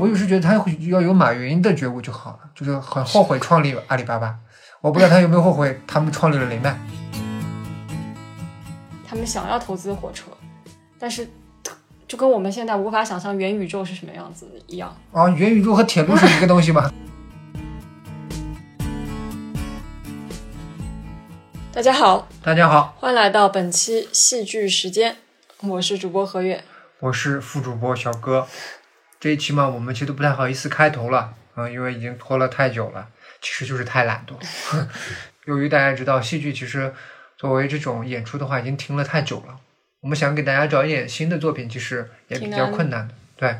我有时觉得他会要有马云的觉悟就好了，就是很后悔创立阿里巴巴。我不知道他有没有后悔他们创立了雷曼。他们想要投资火车，但是就跟我们现在无法想象元宇宙是什么样子一样。啊，元宇宙和铁路是一个东西吗？大家好，大家好，欢迎来到本期戏剧时间，我是主播何月，我是副主播小哥。这一期嘛，我们其实都不太好意思开头了，嗯，因为已经拖了太久了，其实就是太懒惰。由于大家知道，戏剧其实作为这种演出的话，已经停了太久了。我们想给大家找一点新的作品，其实也比较困难的。对，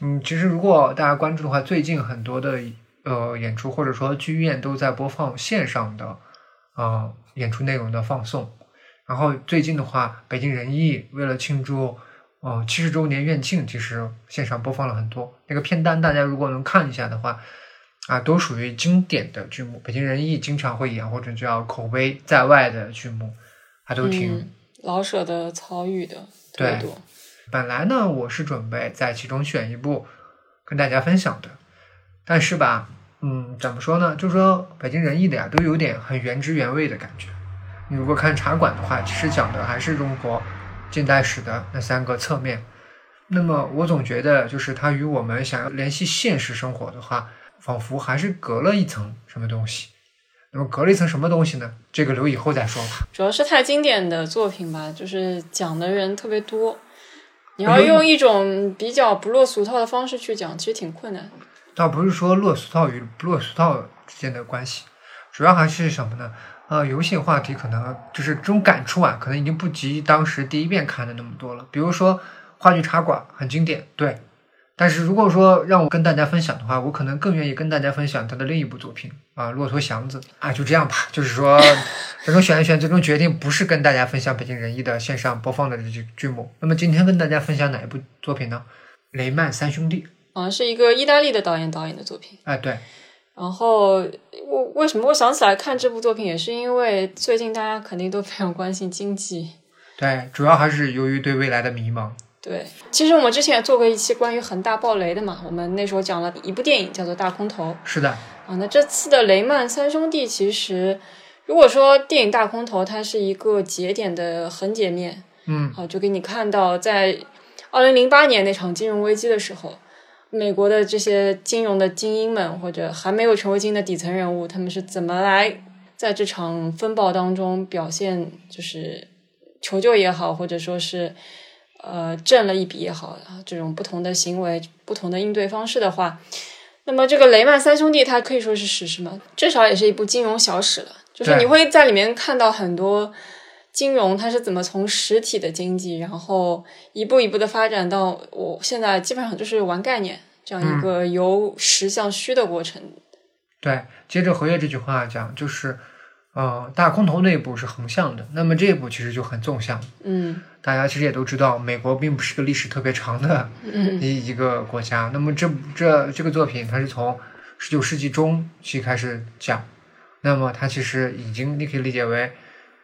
嗯，其实如果大家关注的话，最近很多的呃演出或者说剧院都在播放线上的啊演出内容的放送。然后最近的话，北京人艺为了庆祝。哦，七十周年院庆其实线上播放了很多那个片单，大家如果能看一下的话，啊，都属于经典的剧目。北京人艺经常会演或者叫口碑在外的剧目，还都挺老舍的、曹禺的对。本来呢，我是准备在其中选一部跟大家分享的，但是吧，嗯，怎么说呢？就说北京人艺的呀，都有点很原汁原味的感觉。你如果看茶馆的话，其实讲的还是中国。近代史的那三个侧面，那么我总觉得，就是它与我们想要联系现实生活的话，仿佛还是隔了一层什么东西。那么隔了一层什么东西呢？这个留以后再说吧。主要是太经典的作品吧，就是讲的人特别多，你要用一种比较不落俗套的方式去讲，其实挺困难。倒不是说落俗套与不落俗套之间的关系，主要还是什么呢？呃，游戏话题可能就是这种感触啊，可能已经不及当时第一遍看的那么多了。比如说话剧《茶馆》很经典，对。但是如果说让我跟大家分享的话，我可能更愿意跟大家分享他的另一部作品啊，《骆驼祥子》啊，就这样吧。就是说，最终选一选，最终决定不是跟大家分享北京人艺的线上播放的这剧剧目。那么今天跟大家分享哪一部作品呢？《雷曼三兄弟》啊，是一个意大利的导演导演的作品。哎，对。然后我为什么我想起来看这部作品，也是因为最近大家肯定都非常关心经济。对，主要还是由于对未来的迷茫。对，其实我们之前也做过一期关于恒大暴雷的嘛，我们那时候讲了一部电影叫做《大空头》。是的。啊，那这次的雷曼三兄弟，其实如果说电影《大空头》它是一个节点的横截面，嗯，好，就给你看到在二零零八年那场金融危机的时候。美国的这些金融的精英们，或者还没有成为精英的底层人物，他们是怎么来在这场风暴当中表现？就是求救也好，或者说是呃挣了一笔也好，这种不同的行为、不同的应对方式的话，那么这个雷曼三兄弟，它可以说是史诗嘛，至少也是一部金融小史了。就是你会在里面看到很多。金融它是怎么从实体的经济，然后一步一步的发展到我现在基本上就是玩概念这样一个由实向虚的过程。对，接着何月这句话讲，就是呃，大空头那一步是横向的，那么这一步其实就很纵向。嗯，大家其实也都知道，美国并不是个历史特别长的一一个国家。那么这这这个作品，它是从十九世纪中期开始讲，那么它其实已经你可以理解为。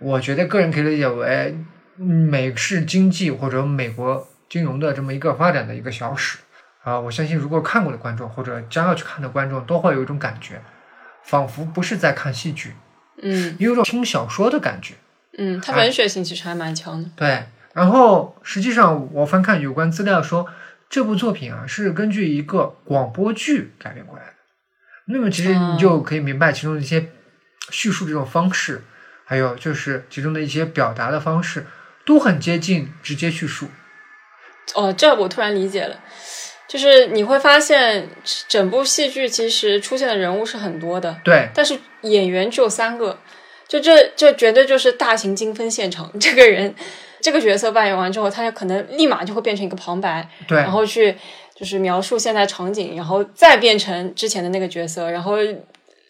我觉得个人可以理解为美式经济或者美国金融的这么一个发展的一个小史啊！我相信如果看过的观众或者将要去看的观众都会有一种感觉，仿佛不是在看戏剧，嗯，有种听小说的感觉，嗯，它文学性其实还蛮强的。对，然后实际上我翻看有关资料说，这部作品啊是根据一个广播剧改编过来的，那么其实你就可以明白其中的一些叙述这种方式。还有就是其中的一些表达的方式都很接近直接叙述。哦，这我突然理解了，就是你会发现整部戏剧其实出现的人物是很多的，对，但是演员只有三个，就这这绝对就是大型精分现场。这个人这个角色扮演完之后，他可能立马就会变成一个旁白，对，然后去就是描述现在场景，然后再变成之前的那个角色，然后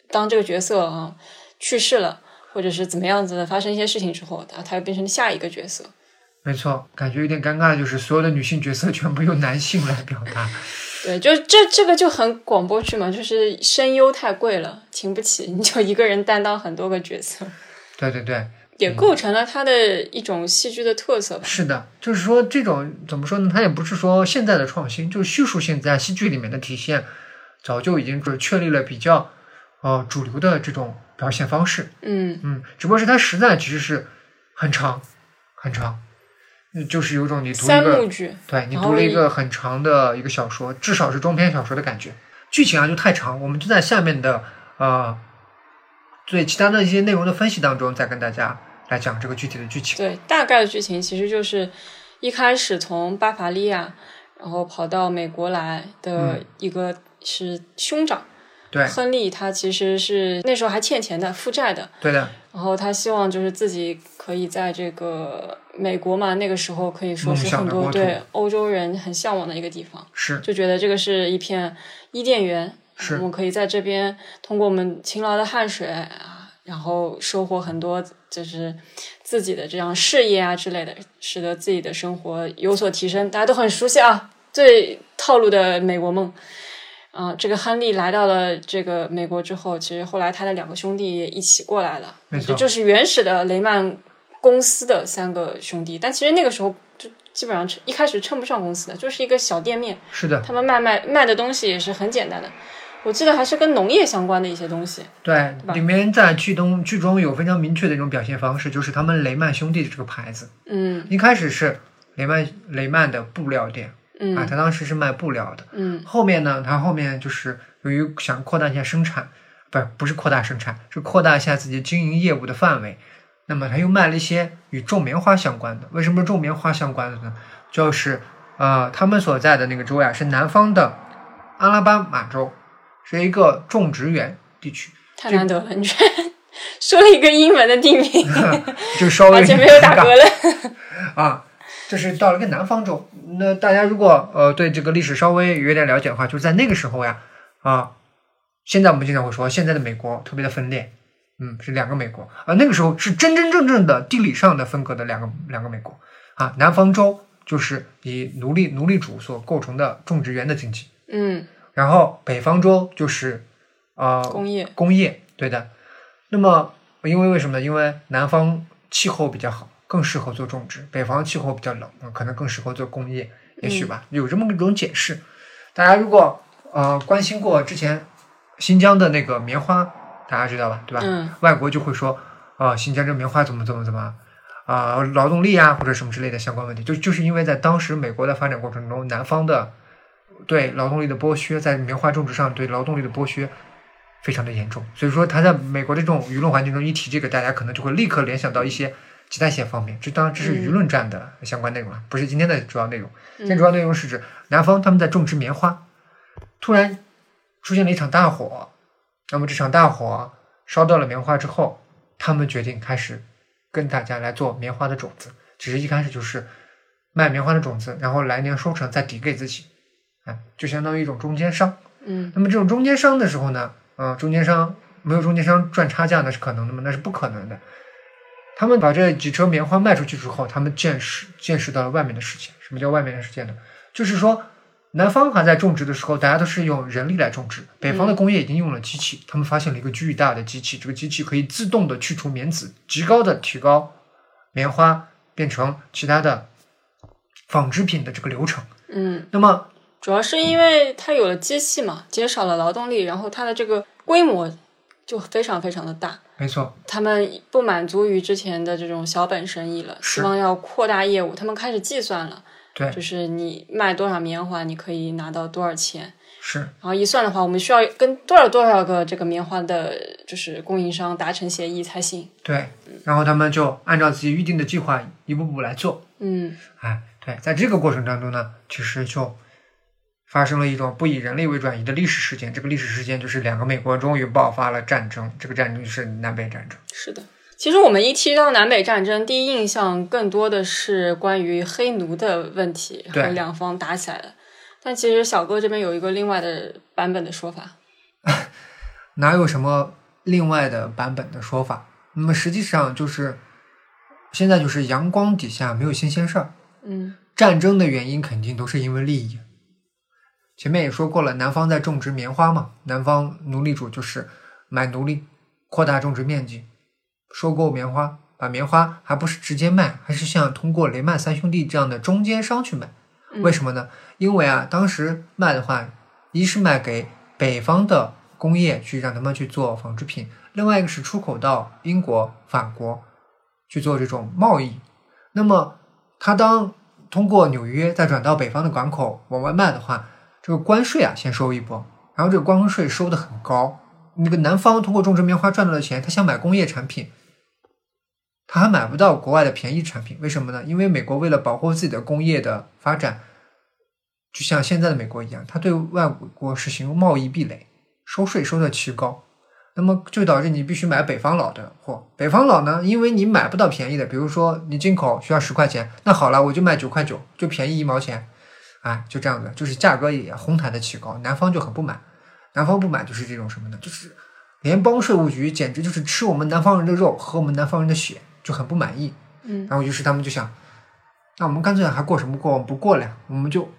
当这个角色啊去世了。或者是怎么样子的，发生一些事情之后，然后他又变成下一个角色。没错，感觉有点尴尬，就是所有的女性角色全部由男性来表达。对，就这这个就很广播剧嘛，就是声优太贵了，请不起，你就一个人担当很多个角色。对对对，也构成了它的一种戏剧的特色吧。是的，就是说这种怎么说呢？它也不是说现在的创新，就是叙述性在戏剧里面的体现，早就已经是确立了比较呃主流的这种表现方式。嗯嗯，只不过是它实在其实是很长很长，嗯就是有种你读一个剧，对你读了一个很长的一个小说，至少是中篇小说的感觉。剧情啊就太长，我们就在下面的呃对其他的一些内容的分析当中，再跟大家来讲这个具体的剧情。对，大概的剧情其实就是一开始从巴伐利亚，然后跑到美国来的一个是兄长、嗯对。亨利，他其实是那时候还欠钱的，负债的，对的，然后他希望就是自己可以在这个美国嘛，那个时候可以说是很多对欧洲人很向往的一个地方，是。就觉得这个是一片伊甸园，是。我们可以在这边通过我们勤劳的汗水啊，然后收获很多就是自己的这样事业啊之类的，使得自己的生活有所提升。大家都很熟悉啊，最套路的美国梦。啊、这个亨利来到了这个美国之后，其实后来他的两个兄弟也一起过来了，没错这就是原始的雷曼公司的三个兄弟。但其实那个时候就基本上称一开始称不上公司的，就是一个小店面。是的，他们卖卖卖的东西也是很简单的，我记得还是跟农业相关的一些东西。对，吧里面在剧中剧中有非常明确的一种表现方式，就是他们雷曼兄弟的这个牌子，嗯一开始是雷曼雷曼的布料店啊，嗯他当时是卖布料的，嗯后面呢，他后面就是由于想扩大一下生产，不是不是扩大生产，是扩大一下自己经营业务的范围。那么他又卖了一些与种棉花相关的。为什么种棉花相关的呢？就是呃，他们所在的那个州呀，是南方的阿拉巴马州，是一个种植园地区，太难得了，你居然说了一个英文的地名，就稍微而且没有打嗝了。啊，这是到了一个南方州。那大家如果呃对这个历史稍微有一点了解的话，就是在那个时候呀，啊，现在我们经常会说现在的美国特别的分裂，嗯，是两个美国，啊那个时候是真真正正的地理上的分割的两个两个美国啊，南方州就是以奴隶奴隶主所构成的种植园的经济，嗯，然后北方州就是呃工业，工业，对的。那么，因为为什么呢？因为南方气候比较好，更适合做种植；北方气候比较冷，呃可能更适合做工业，也许吧，有这么一种解释。大家如果呃关心过之前新疆的那个棉花，大家知道吧？对吧？嗯外国就会说啊、新疆这棉花怎么怎么怎么啊、劳动力啊或者什么之类的相关问题，就就是因为在当时美国的发展过程中，南方的对劳动力的剥削，在棉花种植上对劳动力的剥削非常的严重，所以说他在美国的这种舆论环境中一提这个，大家可能就会立刻联想到一些其他一些方面，这当然这是舆论战的相关内容了，不是今天的主要内容。今天主要内容是指南方他们在种植棉花，突然出现了一场大火，那么这场大火烧掉了棉花之后，他们决定开始跟大家来做棉花的种子，只是一开始就是卖棉花的种子，然后来年收成再抵给自己，啊，就相当于一种中间商。嗯那么这种中间商的时候呢，嗯、中间商没有中间商赚差价那是可能的吗？那是不可能的。他们把这几车棉花卖出去之后，他们见识见识到了外面的世界。什么叫外面的世界呢？就是说，南方还在种植的时候，大家都是用人力来种植；北方的工业已经用了机器，他们发现了一个巨大的机器，这个机器可以自动的去除棉籽，极高的提高棉花变成其他的纺织品的这个流程。嗯，那么主要是因为它有了机器嘛，减少了劳动力，然后它的这个规模就非常非常的大。没错，他们不满足于之前的这种小本生意了，希望要扩大业务。他们开始计算了，对，就是你卖多少棉花，你可以拿到多少钱。是然后一算的话，我们需要跟多少多少个这个棉花的，就是供应商达成协议才行。对，然后他们就按照自己预定的计划一步步来做。嗯哎，对，在这个过程当中呢，其实就发生了一种不以人类为转移的历史事件。这个历史事件就是两个美国终于爆发了战争，这个战争就是南北战争。是的。其实我们一提到南北战争，第一印象更多的是关于黑奴的问题，然后两方打起来了。但其实小哥这边有一个另外的版本的说法。哪有什么另外的版本的说法？那么实际上就是现在就是阳光底下没有新鲜事儿。嗯战争的原因肯定都是因为利益。前面也说过了，南方在种植棉花嘛，南方奴隶主就是买奴隶，扩大种植面积，收购棉花，把棉花还不是直接卖，还是像通过雷曼三兄弟这样的中间商去卖。为什么呢？因为啊，当时卖的话，一是卖给北方的工业去让他们去做纺织品，另外一个是出口到英国、法国去做这种贸易。那么，他当通过纽约再转到北方的港口往外卖的话，这个关税啊先收一波，然后这个关税收的很高。那个南方通过种植棉花赚到的钱，他想买工业产品，他还买不到国外的便宜产品。为什么呢？因为美国为了保护自己的工业的发展，就像现在的美国一样，他对外国实行贸易壁垒，收税收的奇高。那么就导致你必须买北方佬的货。北方佬呢，因为你买不到便宜的，比如说你进口需要十块钱，那好了，我就卖九块九，就便宜一毛钱。哎，就这样子，就是价格也哄抬的起高。南方就很不满，南方不满就是这种什么呢？就是联邦税务局简直就是吃我们南方人的肉，喝我们南方人的血，就很不满意。嗯，然后于是他们就想，那我们干脆还过什么过？我们不过了，我们就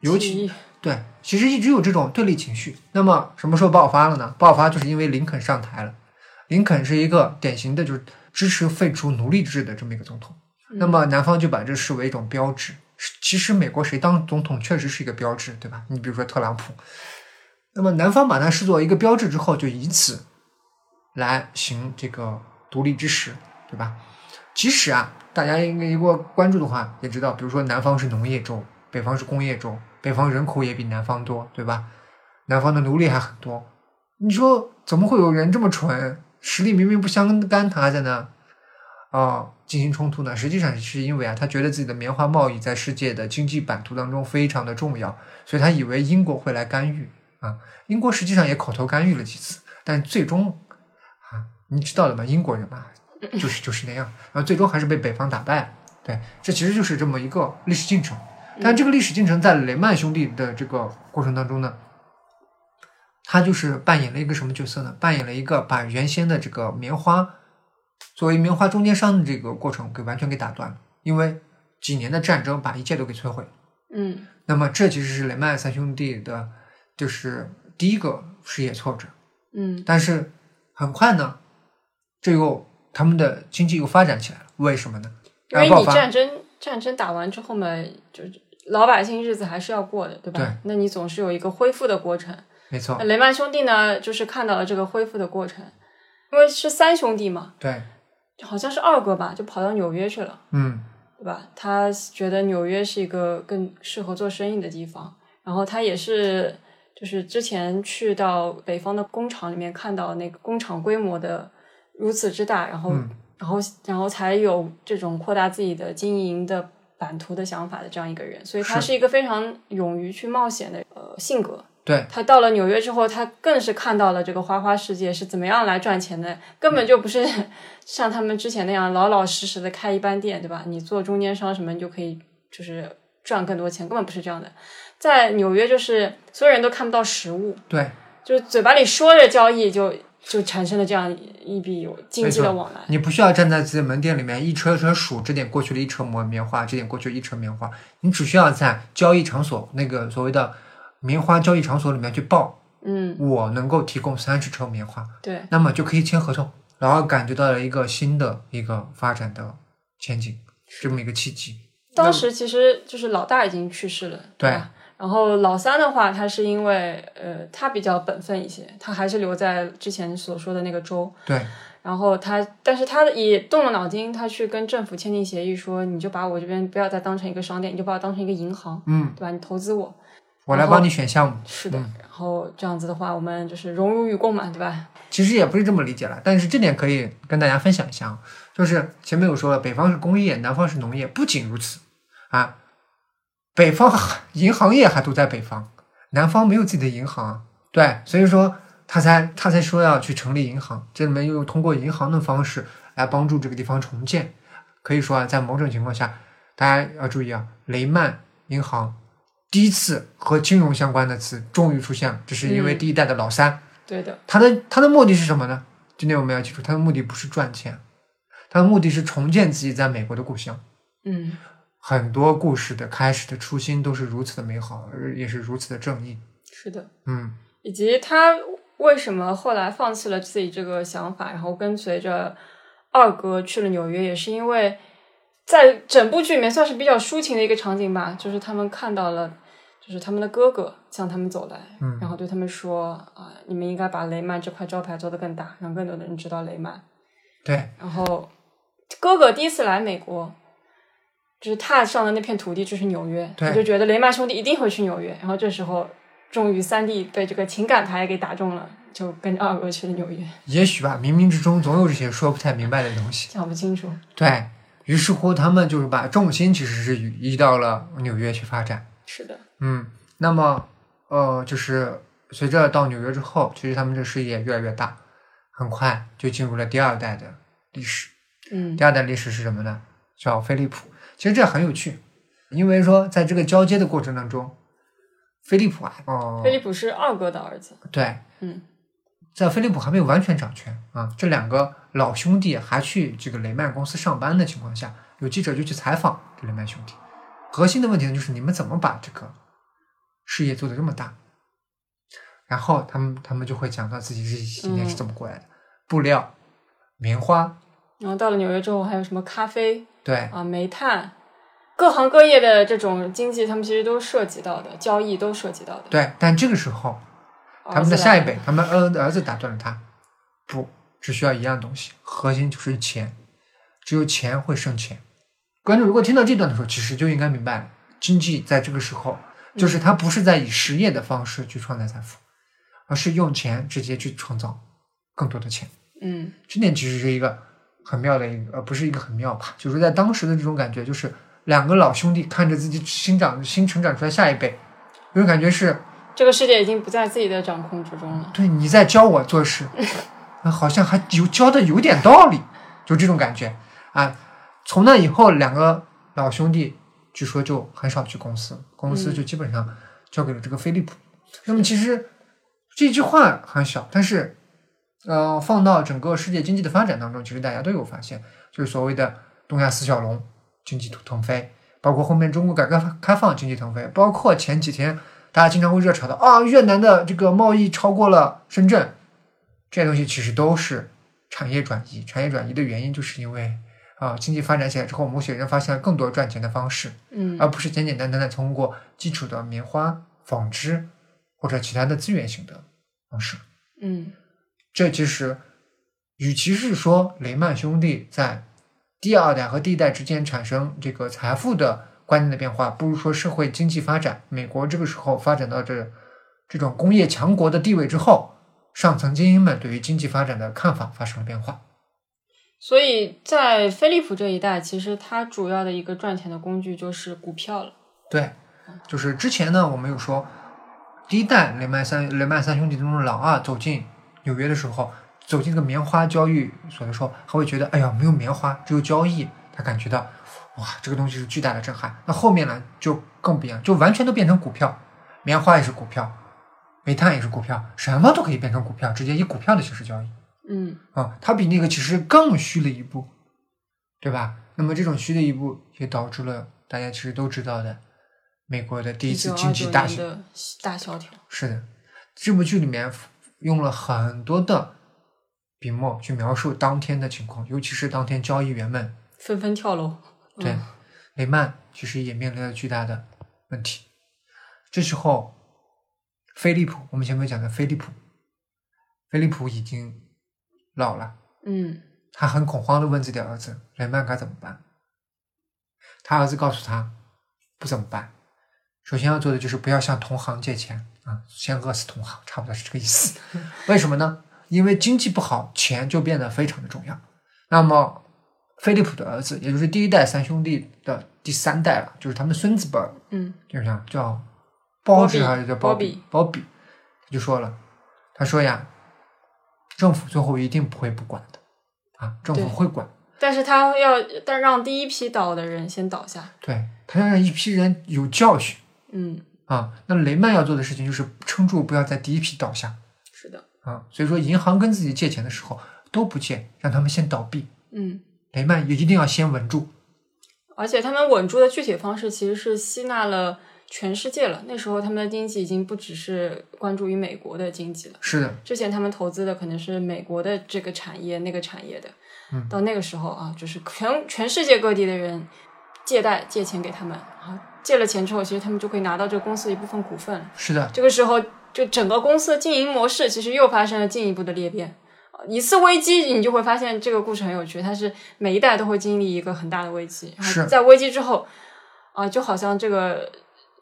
尤其对，其实一直有这种对立情绪。那么什么时候爆发了呢？爆发就是因为林肯上台了。林肯是一个典型的，就是支持废除奴隶制的这么一个总统。那么南方就把这视为一种标志。其实美国谁当总统确实是一个标志，对吧？你比如说特朗普。那么南方把它视作一个标志之后，就以此来行这个独立之实，对吧？即使啊，大家应该如果关注的话，也知道，比如说南方是农业州，北方是工业州。北方人口也比南方多，对吧？南方的奴隶还很多。你说怎么会有人这么蠢？实力明明不相干，他还在那啊进行冲突呢？实际上是因为啊，他觉得自己的棉花贸易在世界的经济版图当中非常的重要，所以他以为英国会来干预啊。英国实际上也口头干预了几次，但最终啊，你知道的嘛，英国人嘛，就是就是那样，然后最终还是被北方打败。对，这其实就是这么一个历史进程。但这个历史进程在雷曼兄弟的这个过程当中呢，他就是扮演了一个什么角色呢？扮演了一个把原先的这个棉花作为棉花中间商的这个过程给完全给打断了，因为几年的战争把一切都给摧毁了。嗯，那么这其实是雷曼三兄弟的，就是第一个事业挫折。嗯，但是很快呢，这又他们的经济又发展起来了。为什么呢？因为你战争战争打完之后嘛，就。老百姓日子还是要过的，对吧？对。那你总是有一个恢复的过程。没错。雷曼兄弟呢，就是看到了这个恢复的过程，因为是三兄弟嘛。对。好像是二哥吧，就跑到纽约去了。嗯。对吧？他觉得纽约是一个更适合做生意的地方。然后他也是，就是之前去到北方的工厂里面，看到那个工厂规模的如此之大，然后，然后，然后才有这种扩大自己的经营的。版图的想法的这样一个人，所以他是一个非常勇于去冒险的呃性格。对他到了纽约之后，他更是看到了这个花花世界是怎么样来赚钱的，根本就不是 像他们之前那样老老实实的开一般店，对吧？你做中间商什么，你就可以就是赚更多钱，根本不是这样的。在纽约，就是所有人都看不到实物，对，就是嘴巴里说着交易就。就产生了这样一笔有经济的往来。你不需要站在自己门店里面一车一车数，这点过去了一车棉棉花，这点过去一车棉花。你只需要在交易场所那个所谓的棉花交易场所里面去报，嗯，我能够提供三十车棉花，对，那么就可以签合同，然后感觉到了一个新的一个发展的前景，这么一个契机。当时其实就是老大已经去世了，对。然后老三的话，他是因为呃，他比较本分一些，他还是留在之前所说的那个州。对。然后他，但是他也动了脑筋，他去跟政府签订协议，说你就把我这边不要再当成一个商店，你就把我当成一个银行，嗯，对吧？你投资我，我来帮你选项目。是的。然后这样子的话，我们就是荣辱与共嘛，对吧？其实也不是这么理解了，但是这点可以跟大家分享一下，就是前面有说了，北方是工业，南方是农业。不仅如此，啊。北方银行业还都在北方，南方没有自己的银行，对，所以说他才他才说要去成立银行，这里面又通过银行的方式来帮助这个地方重建。可以说啊，在某种情况下，大家要注意啊，雷曼银行第一次和金融相关的词终于出现了，这是因为第一代的老三。对的，他的他的目的是什么呢？今天我们要记住，他的目的不是赚钱，他的目的是重建自己在美国的故乡。嗯。很多故事的开始的初心都是如此的美好，而也是如此的正义。是的，嗯，以及他为什么后来放弃了自己这个想法，然后跟随着二哥去了纽约，也是因为在整部剧里面算是比较抒情的一个场景吧，就是他们看到了，就是他们的哥哥向他们走来，嗯然后对他们说啊、你们应该把雷曼这块招牌做得更大，让更多的人知道雷曼。对，然后哥哥第一次来美国，就是踏上的那片土地就是纽约，对我就觉得雷曼兄弟一定会去纽约。然后这时候，终于三弟被这个情感牌给打中了，就跟着二哥去了纽约。也许吧，冥冥之中总有这些说不太明白的东西。讲不清楚，对于是乎，他们就是把重心其实是移到了纽约去发展。是的，嗯，那么呃，就是随着到纽约之后，其实他们这事业越来越大，很快就进入了第二代的历史。嗯第二代历史是什么呢？叫飞利浦。其实这很有趣，因为说在这个交接的过程当中，飞利浦啊，哦、飞利浦是二哥的儿子，对，嗯在飞利浦还没有完全掌权啊，这两个老兄弟还去这个雷曼公司上班的情况下，有记者就去采访这雷曼兄弟。核心的问题呢，就是你们怎么把这个事业做得这么大？然后他们他们就会讲到自己这几年是怎么过来的，布料、棉花，然后到了纽约之后，还有什么咖啡对啊、煤炭，各行各业的这种经济，他们其实都涉及到的，交易都涉及到的。对。但这个时候，他们的下一辈，他们儿儿子打断了他，不，只需要一样东西，核心就是钱，只有钱会生钱。观众如果听到这段的时候，其实就应该明白了，经济在这个时候，就是它不是在以实业的方式去创造财富，而是用钱直接去创造更多的钱。嗯这点其实是一个很妙的一个，呃，不是一个很妙吧，就是在当时的这种感觉，就是两个老兄弟看着自己新长新成长出来下一辈，有种感觉是。这个世界已经不在自己的掌控之中了。对，你在教我做事，啊好像还有教的有点道理，就这种感觉啊。从那以后，两个老兄弟据说就很少去公司，公司就基本上交给了这个飞利浦。那么其实这句话很小，但是呃，放到整个世界经济的发展当中，其实大家都有发现，就是所谓的东亚四小龙经济腾飞，包括后面中国改革开放经济腾飞，包括前几天大家经常会热炒的啊，越南的这个贸易超过了深圳，这些东西其实都是产业转移。产业转移的原因就是因为啊，经济发展起来之后，某些人发现了更多赚钱的方式，嗯而不是简简单单的通过基础的棉花、纺织或者其他的资源型的方式。嗯这其实，与其是说雷曼兄弟在第二代和第一代之间产生这个财富的观念的变化，不如说社会经济发展。美国这个时候发展到这这种工业强国的地位之后，上层精英们对于经济发展的看法发生了变化。所以在飞利浦这一代，其实它主要的一个赚钱的工具就是股票了。对，就是之前呢，我们有说，第一代雷曼三雷曼三兄弟中的老二走进纽约的时候，走进这个棉花交易所的时候，他会觉得，哎呀，没有棉花，只有交易，他感觉到，哇，这个东西是巨大的震撼。那后面呢，就更不一样，就完全都变成股票，棉花也是股票，煤炭也是股票，什么都可以变成股票，直接以股票的形式交易。嗯啊，它比那个其实更虚了一步，对吧？那么这种虚的一步也导致了大家其实都知道的美国的第一次经济大萧。年的大萧条。是的，这部剧里面用了很多的笔墨去描述当天的情况，尤其是当天交易员们纷纷跳楼。对嗯雷曼其实也面临了巨大的问题。这时候，菲利普，我们前面讲的菲利普，菲利普已经老了。嗯他很恐慌的问自己的儿子雷曼该怎么办。他儿子告诉他不怎么办，首先要做的就是不要向同行借钱啊，先饿死同行，差不多是这个意思。为什么呢？因为经济不好，钱就变得非常的重要。那么，飞利普的儿子，也就是第一代三兄弟的第三代了，就是他们孙子辈儿，嗯就是叫包子还是叫包比？包比，他就说了，他说呀，政府最后一定不会不管的啊，政府会管。但是他要但让第一批倒的人先倒下。对他要让一批人有教训嗯，啊。那雷曼要做的事情就是撑住，不要在第一批倒下是的。啊。所以说，银行跟自己借钱的时候都不借，让他们先倒闭。嗯，雷曼也一定要先稳住。而且他们稳住的具体方式其实是吸纳了全世界了。那时候他们的经济已经不只是关注于美国的经济了。是的，之前他们投资的可能是美国的这个产业、那个产业的，嗯到那个时候啊，就是全全世界各地的人借贷借钱给他们啊，借了钱之后，其实他们就可以拿到这个公司的一部分股份。是的，这个时候，就整个公司的经营模式其实又发生了进一步的裂变。啊一次危机，你就会发现这个故事很有趣，它是每一代都会经历一个很大的危机，然是后在危机之后，啊，就好像这个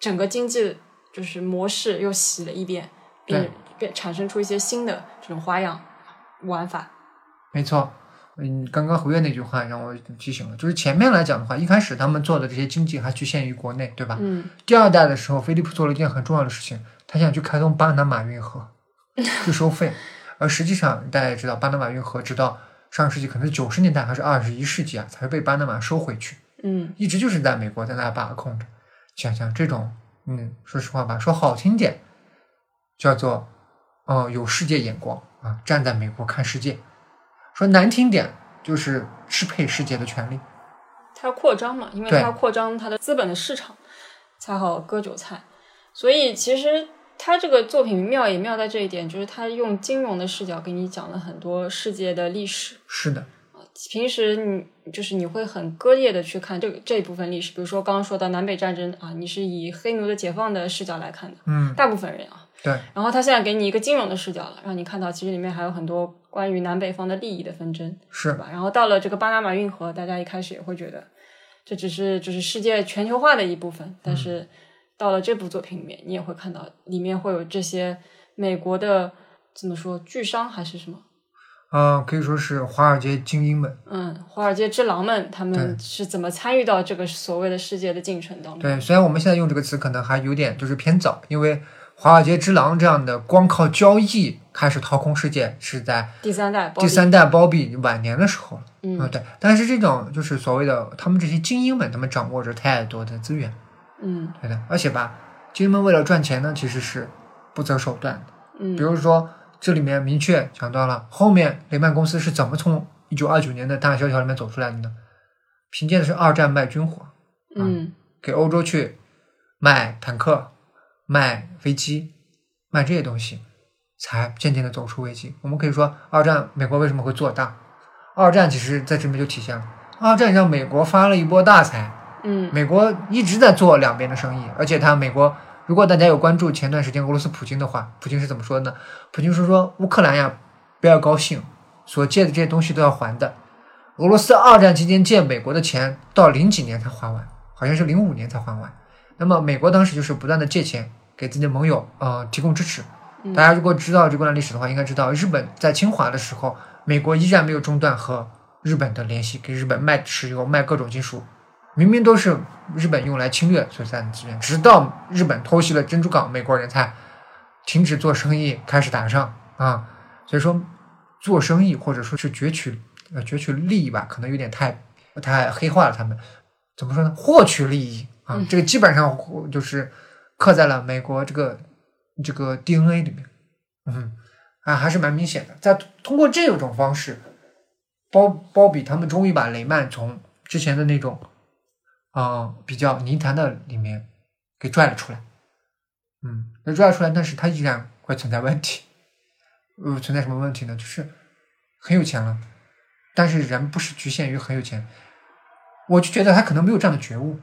整个经济就是模式又洗了一遍，变变产生出一些新的这种花样玩法。没错。嗯，刚刚侯月那句话让我提醒了，就是前面来讲的话，一开始他们做的这些经济还局限于国内，对吧？嗯第二代的时候，菲利普做了一件很重要的事情，他想去开通巴拿马运河，去收费。而实际上，大家也知道，巴拿马运河直到上世纪可能是九十年代还是二十一世纪啊，才被巴拿马收回去，嗯一直就是在美国在那把控着。想想这种，嗯，说实话吧，说好听点，叫做，哦、有世界眼光啊，站在美国看世界；说难听点，就是支配世界的权利。它要扩张嘛，因为它要扩张它的资本的市场，才好割韭菜。所以其实他这个作品妙也妙在这一点，就是他用金融的视角给你讲了很多世界的历史。是的，平时你就是你会很割裂的去看这个这一部分历史，比如说刚刚说到南北战争啊，你是以黑奴的解放的视角来看的，嗯，大部分人啊。对，然后他现在给你一个金融的视角了，让你看到其实里面还有很多关于南北方的利益的纷争。是吧？然后到了这个巴拿马运河，大家一开始也会觉得这只是就是世界全球化的一部分，但是到了这部作品里面，你也会看到里面会有这些美国的怎么说巨商还是什么？嗯、可以说是华尔街精英们。嗯，华尔街之狼们他们是怎么参与到这个所谓的世界的进程当中？对，虽然我们现在用这个词可能还有点就是偏早，因为华尔街之狼这样的光靠交易开始掏空世界是在第三代，第三代包庇晚年的时候了。嗯啊，对。但是这种就是所谓的他们这些精英们，他们掌握着太多的资源，嗯对的。而且吧，精英们为了赚钱呢，其实是不择手段的。嗯比如说，这里面明确讲到了后面雷曼公司是怎么从一九二九年的大萧条里面走出来的呢？凭借的是二战卖军火，嗯给欧洲去卖坦克、卖飞机、卖这些东西，才渐渐的走出危机。我们可以说，二战美国为什么会做大？二战其实在这里面就体现了，二战让美国发了一波大财。嗯美国一直在做两边的生意，而且他美国，如果大家有关注前段时间俄罗斯普京的话，普京是怎么说的呢？普京是说乌克兰呀，不要高兴，所借的这些东西都要还的。俄罗斯二战期间借美国的钱，到零几年才还完，好像是零五年才还完。那么美国当时就是不断的借钱给自己的盟友，呃，提供支持。大家如果知道这段历史的话，应该知道日本在侵华的时候，美国依然没有中断和日本的联系，给日本卖石油、卖各种金属，明明都是日本用来侵略所占的资源，直到日本偷袭了珍珠港，美国人才停止做生意，开始打仗啊。所以说，做生意或者说是攫取呃攫取利益吧，可能有点太太黑化了。他们怎么说呢？获取利益啊，这个基本上就是刻在了美国这个这个 DNA 里面。嗯，啊，还是蛮明显的。在通过这种方式，包包比他们终于把雷曼从之前的那种啊、呃比较泥潭的里面给拽了出来。嗯，那拽了出来，但是它依然会存在问题。呃，存在什么问题呢？就是很有钱了，但是人不是局限于很有钱。我就觉得他可能没有这样的觉悟。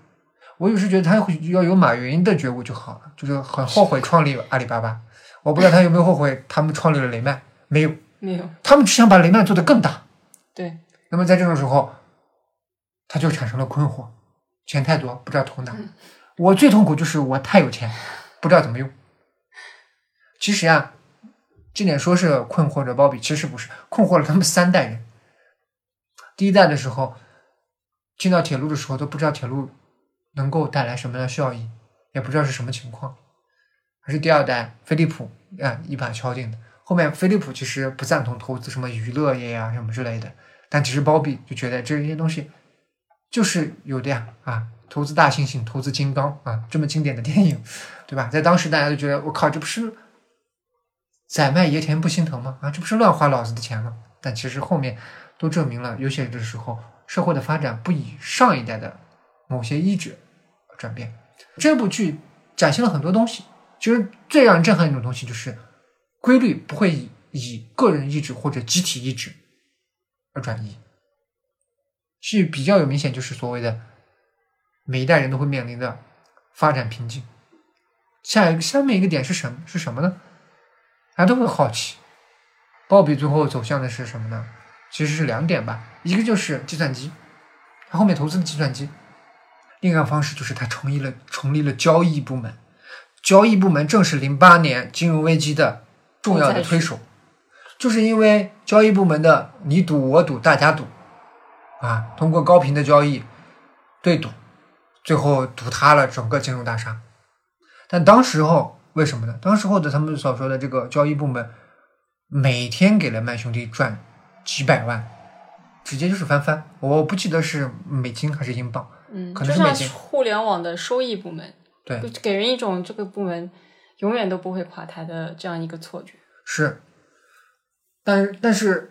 我有时觉得他会要有马云的觉悟就好了，就是很后悔创立阿里巴巴。我不知道他有没有后悔他们创立了雷曼，没有，没有他们只想把雷曼做得更大。对那么在这种时候，他就产生了困惑，钱太多不知道投哪。我最痛苦就是我太有钱，不知道怎么用。其实啊，这点说是困惑着鲍比，其实不是困惑了他们三代人。第一代的时候，进到铁路的时候都不知道铁路能够带来什么样的效益，也不知道是什么情况。还是第二代飞利浦啊一把敲定的。后面飞利浦其实不赞同投资什么娱乐业呀、什么之类的，但其实包比就觉得这些东西就是有的呀啊，投资大猩猩，投资金刚啊，这么经典的电影，对吧？在当时大家都觉得我靠，这不是宰卖爷田不心疼吗？啊，这不是乱花老子的钱吗？但其实后面都证明了，有些的时候社会的发展不以上一代的某些意志转变。这部剧展现了很多东西，其实最让人震撼一种东西就是规律不会以以个人意志或者集体意志而转移，是比较有明显，就是所谓的每一代人都会面临的发展瓶颈。下一个下面一个点是什么？是什么呢？大家都会好奇，鲍比最后走向的是什么呢？其实是两点吧，一个就是计算机，他后面投资的计算机；另一个方式就是他成立了成立了交易部门，交易部门正是零八年金融危机的重要的推手，就是因为交易部门的你赌我赌大家赌，啊，通过高频的交易对赌，最后赌塌了整个金融大厦。但当时候为什么呢？当时候的他们所说的这个交易部门，每天给雷曼兄弟赚几百万，直接就是翻番。我不记得是美金还是英镑，嗯，可能是美金互联网的收益部门，对，就给人一种这个部门永远都不会垮台的这样一个错觉。是。但是但是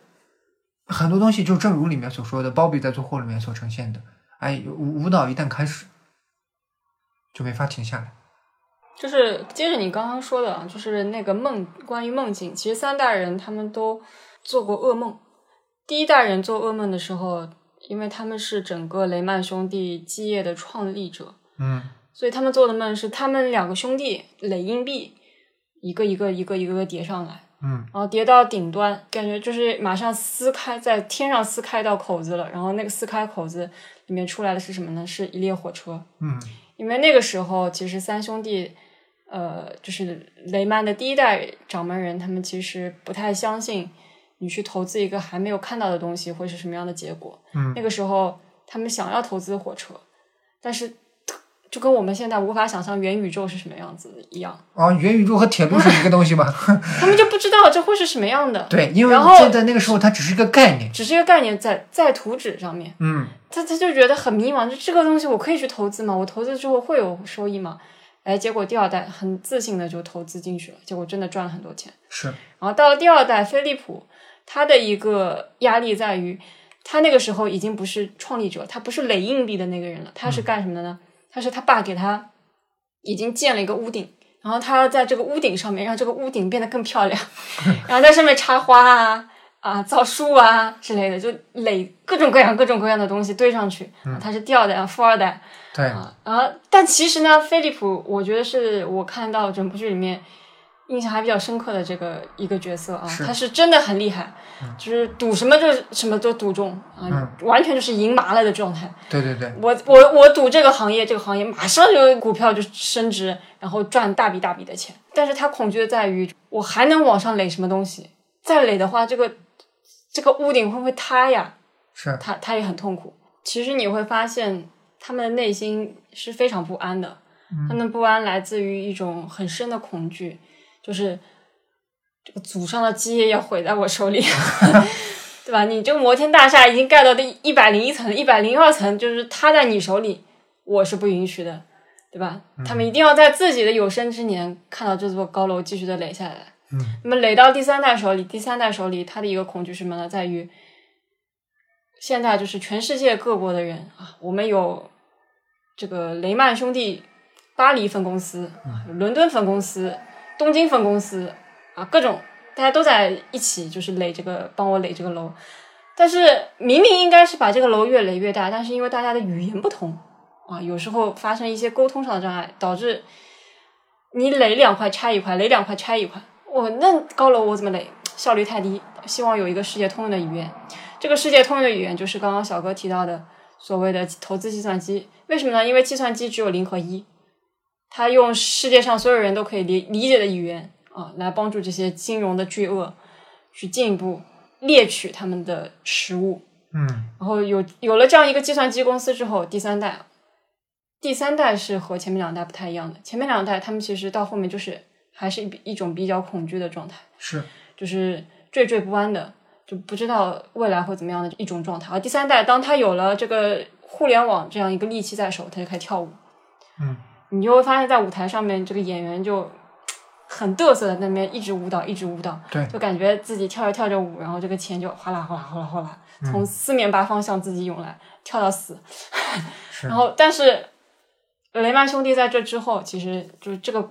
很多东西就正如里面所说的，鲍比在最后里面所呈现的，哎，舞舞蹈一旦开始，就没法停下来。就是接着你刚刚说的啊，就是那个梦，关于梦境，其实三代人他们都做过噩梦。第一代人做噩梦的时候，因为他们是整个雷曼兄弟基业的创立者，嗯所以他们做的梦是他们两个兄弟垒硬币，一个一个一个一个个叠上来，嗯然后叠到顶端，感觉就是马上撕开，在天上撕开到口子了。然后那个撕开口子里面出来的是什么呢？是一列火车。嗯因为那个时候其实三兄弟，呃，就是雷曼的第一代掌门人，他们其实不太相信你去投资一个还没有看到的东西会是什么样的结果。嗯那个时候他们想要投资火车，但是就跟我们现在无法想象元宇宙是什么样子一样，啊，元宇宙和铁路是一个东西吗？他们就不知道这会是什么样的。对，因为现在那个时候它只是一个概念。只是一个概念在在图纸上面，嗯他他就觉得很迷茫，就这个东西我可以去投资吗？我投资之后会有收益吗？哎，结果第二代很自信的就投资进去了，结果真的赚了很多钱。是，然后到了第二代，飞利浦，他的一个压力在于，他那个时候已经不是创立者，他不是垒硬币的那个人了，他是干什么的呢？他是他爸给他已经建了一个屋顶，然后他要在这个屋顶上面让这个屋顶变得更漂亮，然后在上面插花啊。啊，造树啊之类的，就垒各种各样、各种各样的东西堆上去。啊他是第二代、富二代，对，啊，然后但其实呢，菲利普我觉得是我看到整部剧里面印象还比较深刻的这个一个角色啊，是他是真的很厉害，就是赌什么就什么都赌中啊，完全就是赢麻了的状态。对对对，我我我赌这个行业，这个行业马上就股票就升值，然后赚大笔大笔的钱。但是他恐惧的在于，我还能往上垒什么东西？再垒的话，这个这个屋顶会不会塌呀？是，他他也很痛苦。其实你会发现，他们的内心是非常不安的。他们不安来自于一种很深的恐惧，就是这个祖上的基业要毁在我手里，对吧？你这个摩天大厦已经盖到第一百零一层、一百零二层，就是塌在你手里，我是不允许的，对吧？他们一定要在自己的有生之年看到这座高楼继续的垒下来。嗯，那么垒到第三代手里，第三代手里，他的一个恐惧是什么呢？在于现在就是全世界各国的人啊，我们有这个雷曼兄弟巴黎分公司、啊伦敦分公司、东京分公司啊，各种大家都在一起，就是垒这个，帮我垒这个楼。但是明明应该是把这个楼越垒越大，但是因为大家的语言不同啊，有时候发生一些沟通上的障碍，导致你垒两块拆一块，垒两块拆一块。我那高楼我怎么垒？效率太低。希望有一个世界通用的语言。这个世界通用的语言就是刚刚小哥提到的所谓的投资计算机。为什么呢？因为计算机只有零和一，它用世界上所有人都可以理理解的语言啊，来帮助这些金融的巨鳄去进一步猎取他们的食物。嗯然后有有了这样一个计算机公司之后，第三代，第三代是和前面两代不太一样的。前面两代他们其实到后面就是还是一一种比较恐惧的状态，是，就是惴惴不安的，就不知道未来会怎么样的一种状态。而第三代，当他有了这个互联网这样一个利器在手，他就开始跳舞。嗯，你就会发现在舞台上面，这个演员就很嘚瑟的那边一直舞蹈，一直舞蹈，对就感觉自己跳着跳着舞，然后这个钱就哗啦哗啦哗啦哗啦从四面八方向自己涌来，跳到死。是 然后，但是雷曼兄弟在这之后，其实就是这个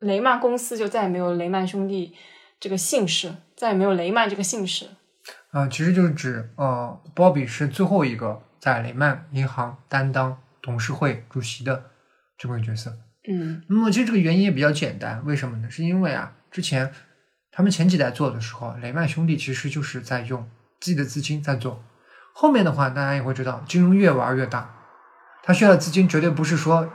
雷曼公司就再也没有雷曼兄弟这个姓氏，再也没有雷曼这个姓氏。啊、其实就是指，呃，鲍比是最后一个在雷曼银行担当董事会主席的这么个角色。嗯那么其实这个原因也比较简单，为什么呢？是因为啊，之前他们前几代做的时候，雷曼兄弟其实就是在用自己的资金在做。后面的话，大家也会知道，金融越玩越大，它需要的资金绝对不是说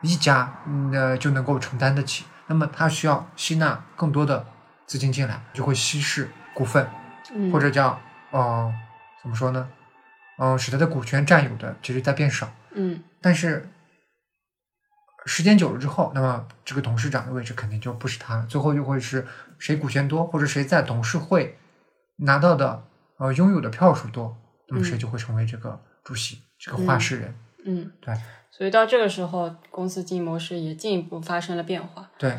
一家嗯呃就能够承担得起，那么它需要吸纳更多的资金进来，就会稀释股份，嗯，或者叫呃怎么说呢？嗯、使它的股权占有的其实在变少。嗯但是时间久了之后，那么这个董事长的位置肯定就不是他了，最后就会是谁股权多，或者谁在董事会拿到的呃拥有的票数多，那么谁就会成为这个主席，这个话事人。嗯，对所以到这个时候，公司经营模式也进一步发生了变化。对，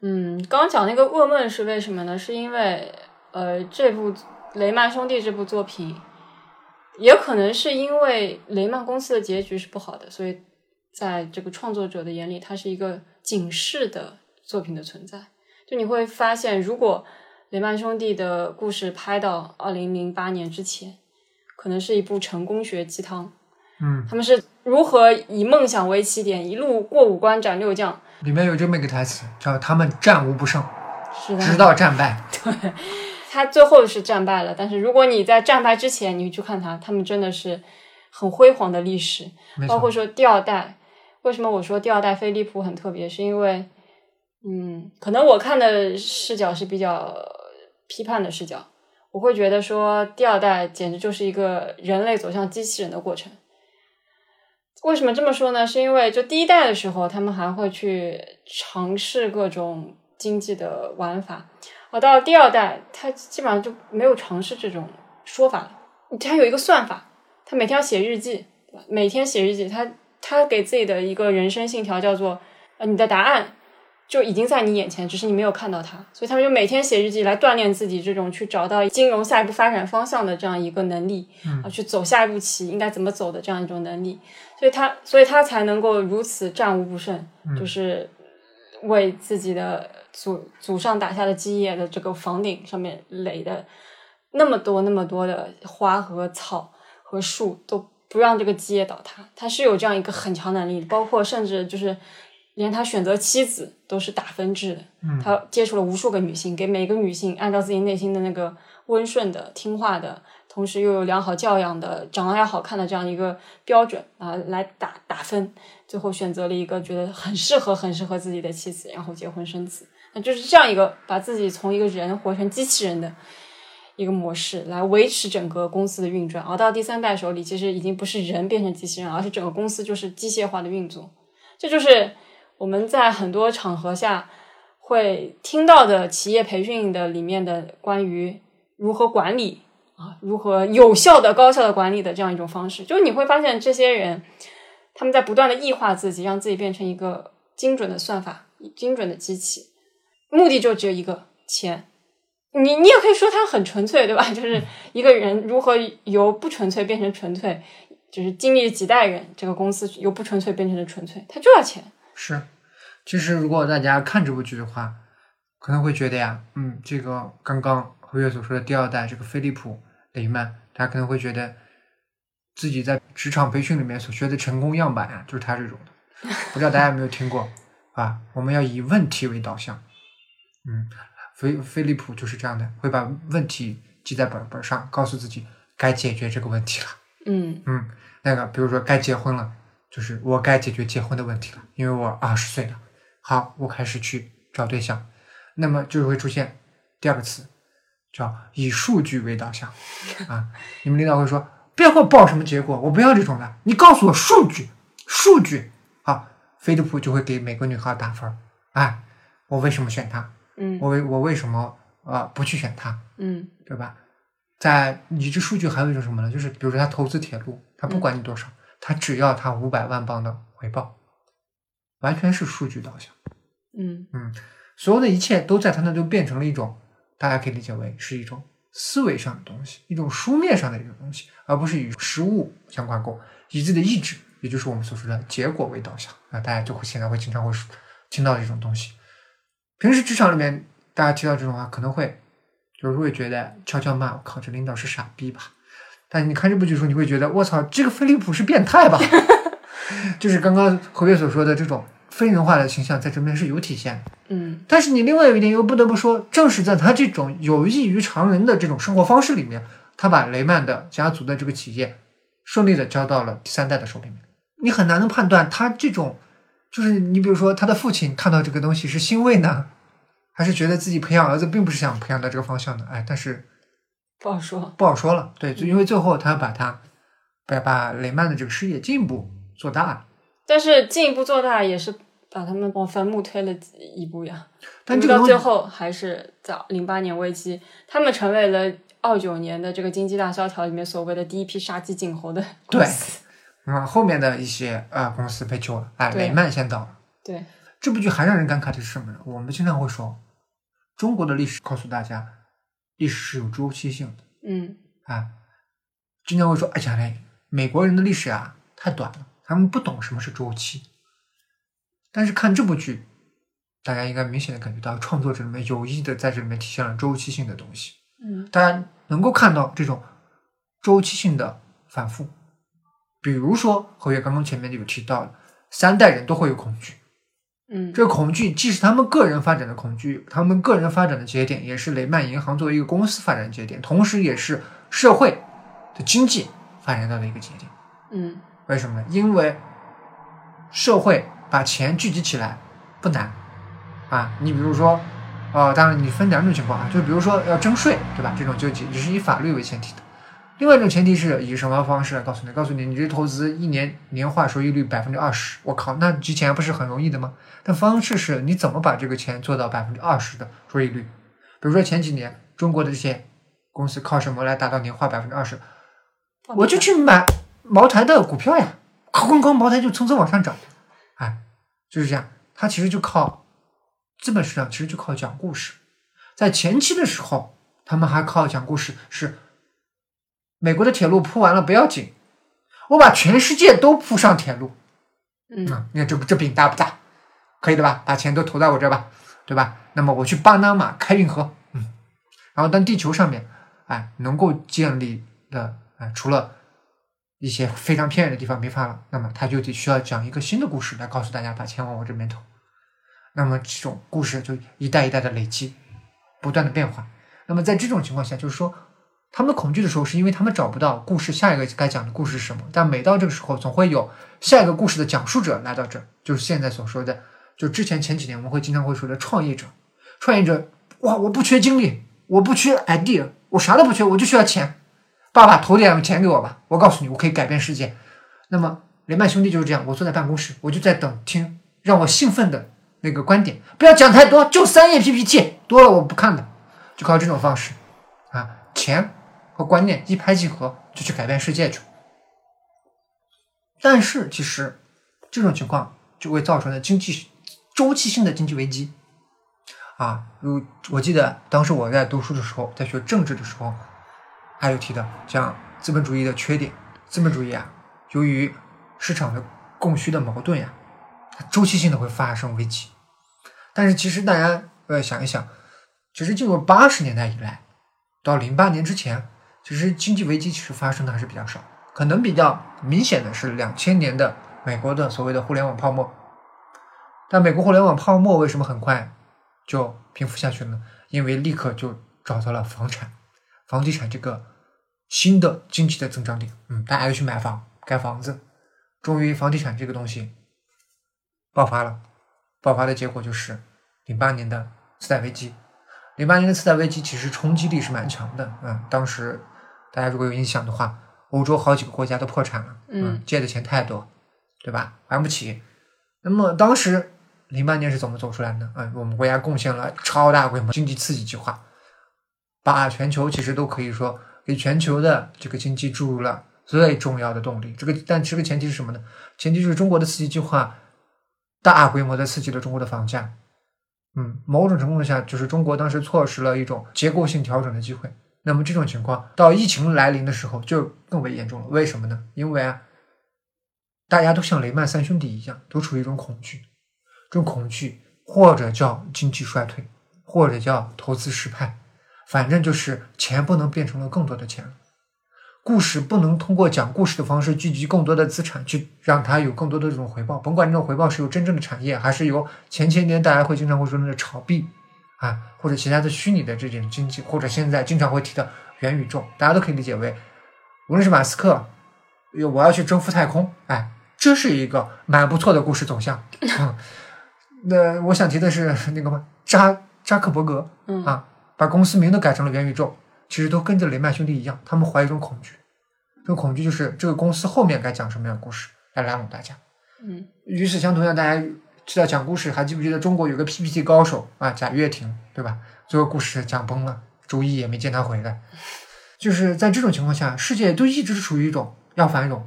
嗯，刚刚讲那个噩梦是为什么呢？是因为呃，这部雷曼兄弟这部作品，也可能是因为雷曼公司的结局是不好的，所以在这个创作者的眼里，它是一个警示的作品的存在。就你会发现，如果雷曼兄弟的故事拍到二零零八年之前，可能是一部成功学鸡汤。嗯，他们是如何以梦想为起点，一路过五关斩六将，里面有这么一个台词，叫“他们战无不胜，是的，直到战败对他最后是战败了，但是如果你在战败之前，你去看他，他们真的是很辉煌的历史。”。包括说第二代，为什么我说第二代飞利浦很特别？是因为，嗯，可能我看的视角是比较批判的视角，我会觉得说第二代简直就是一个人类走向机器人的过程。为什么这么说呢？是因为就第一代的时候，他们还会去尝试各种经济的玩法，而到了第二代，他基本上就没有尝试这种说法了。他有一个算法，他每天要写日记，每天写日记，他他给自己的一个人生信条叫做：呃，你的答案就已经在你眼前，只是你没有看到它。所以他们就每天写日记来锻炼自己这种去找到金融下一步发展方向的这样一个能力，啊，去走下一步棋应该怎么走的这样一种能力。所以他，所以他才能够如此战无不胜，就是为自己的祖祖上打下的基业的这个房顶上面垒的那么多那么多的花和草和树，都不让这个基业倒塌。他是有这样一个很强能力，包括甚至就是连他选择妻子都是打分制的。他接触了无数个女性，给每个女性按照自己内心的那个温顺的、听话的，同时又有良好教养的、长得还好看的这样一个标准啊来打打分，最后选择了一个觉得很适合、很适合自己的妻子，然后结婚生子。那就是这样一个把自己从一个人活成机器人的一个模式来维持整个公司的运转。而到第三代手里，其实已经不是人变成机器人，而是整个公司就是机械化的运作。这就是我们在很多场合下会听到的企业培训的里面的关于如何管理啊，如何有效的、高效的管理的这样一种方式。就是你会发现，这些人他们在不断的异化自己，让自己变成一个精准的算法、精准的机器，目的就只有一个钱。你你也可以说他很纯粹，对吧？就是一个人如何由不纯粹变成纯粹，就是经历了几代人，这个公司由不纯粹变成了纯粹，他就要钱。是。其实如果大家看这部剧的话，可能会觉得呀，嗯，这个刚刚辉月所说的第二代这个飞利浦雷曼，大家可能会觉得自己在职场培训里面所学的成功样板啊，就是他这种的。不知道大家有没有听过 啊？我们要以问题为导向，嗯，飞飞利浦就是这样的，会把问题记在本本上，告诉自己该解决这个问题了。嗯嗯，那个比如说该结婚了，就是我该解决结婚的问题了，因为我二十岁了。好，我开始去找对象，那么就会出现第二个词，叫以数据为导向 啊。你们领导会说，不要给我报什么结果，我不要这种的，你告诉我数据，数据。好，飞利浦就会给每个女孩打分儿，哎，我为什么选她？嗯我为我为什么呃不去选它？嗯对吧？在你这数据还有一种什么呢？就是比如说他投资铁路，他不管你多少，他只要他五百万镑的回报，完全是数据导向。嗯所有的一切都在他那就变成了一种，大家可以理解为是一种思维上的东西，一种书面上的一种东西，而不是与实物相挂钩，以自己的意志，也就是我们所说的结果为导向。那大家就会现在会经常会听到这种东西。平时职场里面，大家提到这种话，可能会有时候会觉得悄悄骂：“我靠，这领导是傻逼吧？”但你看这部剧的时候，你会觉得我操，这个飞利浦是变态吧？就是刚刚何月所说的这种非人化的形象，在这边是有体现的。嗯但是你另外有一点又不得不说，正是在他这种有益于常人的这种生活方式里面，他把雷曼的家族的这个企业顺利的交到了第三代的手里面。你很难能判断他这种，就是你比如说他的父亲看到这个东西是欣慰呢，还是觉得自己培养儿子并不是想培养到这个方向的？哎，但是不好说。不好说了。对，就因为最后他把他把把雷曼的这个事业进一步做大了。但是进一步做大也是把他们往坟墓推了一步呀。但这个到最后还是在零八年危机，他们成为了二九年的这个经济大萧条里面所谓的第一批杀鸡儆猴的公司。嗯，后面的一些呃公司被救了，哎，雷曼先倒了。对，这部剧还让人感慨的是什么呢？我们经常会说，中国的历史告诉大家，历史是有周期性的嗯啊。经常会说，哎呀嘞，美国人的历史啊太短了，他们不懂什么是周期。但是看这部剧，大家应该明显的感觉到，创作者里面有意的在这里面体现了周期性的东西。嗯大家能够看到这种周期性的反复，比如说何月刚刚前面就有提到了，三代人都会有恐惧，嗯这个恐惧既是他们个人发展的恐惧，他们个人发展的节点，也是雷曼银行作为一个公司发展的节点，同时也是社会的经济发展到的一个节点。嗯为什么呢？因为社会把钱聚集起来不难啊。你比如说，呃，当然你分两种情况啊，就比如说要征税，对吧？这种就也是以法律为前提的。另外一种前提是以什么方式来告诉你？告诉你，你这投资一年年化收益率百分之二十，我靠，那集钱不是很容易的吗？但方式是你怎么把这个钱做到百分之二十的收益率？比如说前几年中国的这些公司靠什么来达到年化百分之二十？我就去买茅台的股票呀，哐哐哐，茅台就蹭蹭往上涨，哎，就是这样。它其实就靠资本市场，其实就靠讲故事。在前期的时候，他们还靠讲故事，是美国的铁路铺完了不要紧，我把全世界都铺上铁路。嗯嗯，你看这这饼大不大？可以的吧？把钱都投在我这儿吧，对吧？那么我去巴拿马开运河，嗯，然后当地球上面，哎，能够建立的，哎，除了一些非常偏远的地方没法了，那么他就得需要讲一个新的故事来告诉大家，把钱往我这边投。那么这种故事就一代一代的累积，不断的变化。那么在这种情况下，就是说，他们恐惧的时候，是因为他们找不到故事下一个该讲的故事是什么。但每到这个时候，总会有下一个故事的讲述者来到这儿，就是现在所说的，就之前前几年我们会经常会说的创业者。创业者，哇，我不缺精力，我不缺 idea，我啥都不缺，我就需要钱。爸爸投点钱给我吧，我告诉你，我可以改变世界。那么雷曼兄弟就是这样，我坐在办公室，我就在等听让我兴奋的那个观点，不要讲太多，就三页 PPT，多了我不看的，就靠这种方式啊，钱和观念一拍即合，就去改变世界去。但是其实这种情况就会造成了经济周期性的经济危机啊。如我记得当时我在读书的时候，在学政治的时候，还有提到像资本主义的缺点，资本主义啊，由于市场的供需的矛盾呀，它周期性的会发生危机。但是其实大家呃想一想，其实进入八十年代以来，到零八年之前，其实经济危机其实发生的还是比较少。可能比较明显的是两千年的美国的所谓的互联网泡沫。但美国互联网泡沫为什么很快就平复下去了呢？因为立刻就找到了房产、房地产这个新的经济的增长点。嗯，大家又去买房、盖房子，终于房地产这个东西爆发了。爆发的结果就是零八年的次贷危机。零八年的次贷危机其实冲击力是蛮强的。嗯，当时大家如果有印象的话，欧洲好几个国家都破产了。嗯，借的钱太多，对吧？还不起。那么当时零八年是怎么走出来的？嗯，我们国家贡献了超大规模经济刺激计划，把全球其实都可以说给全球的这个经济注入了最重要的动力。这个但这个前提是什么呢？前提就是中国的刺激计划大规模的刺激了中国的房价。嗯，某种程度下就是中国当时错失了一种结构性调整的机会。那么这种情况到疫情来临的时候就更为严重了。为什么呢？因为啊，大家都像雷曼三兄弟一样，都处于一种恐惧。这种恐惧或者叫经济衰退，或者叫投资失败，反正就是钱不能变成了更多的钱。故事不能通过讲故事的方式聚集更多的资产，去让它有更多的这种回报。甭管这种回报是由真正的产业，还是由前些年大家会经常会说的炒币啊，或者其他的虚拟的这种经济，或者现在经常会提到元宇宙，大家都可以理解为，无论是马斯克，我要去征服太空，哎，这是一个蛮不错的故事走向。嗯，那我想提的是那个扎扎克伯格啊，把公司名都改成了元宇宙。其实都跟着雷曼兄弟一样，他们怀一种恐惧，这种恐惧就是这个公司后面该讲什么样的故事来拉拢大家。嗯，与此相同，样大家是在讲故事，还记不记得中国有个 PPT 高手啊，贾跃亭，对吧？最后故事讲崩了，周一也没见他回来。就是在这种情况下，世界都一直处于一种要繁荣，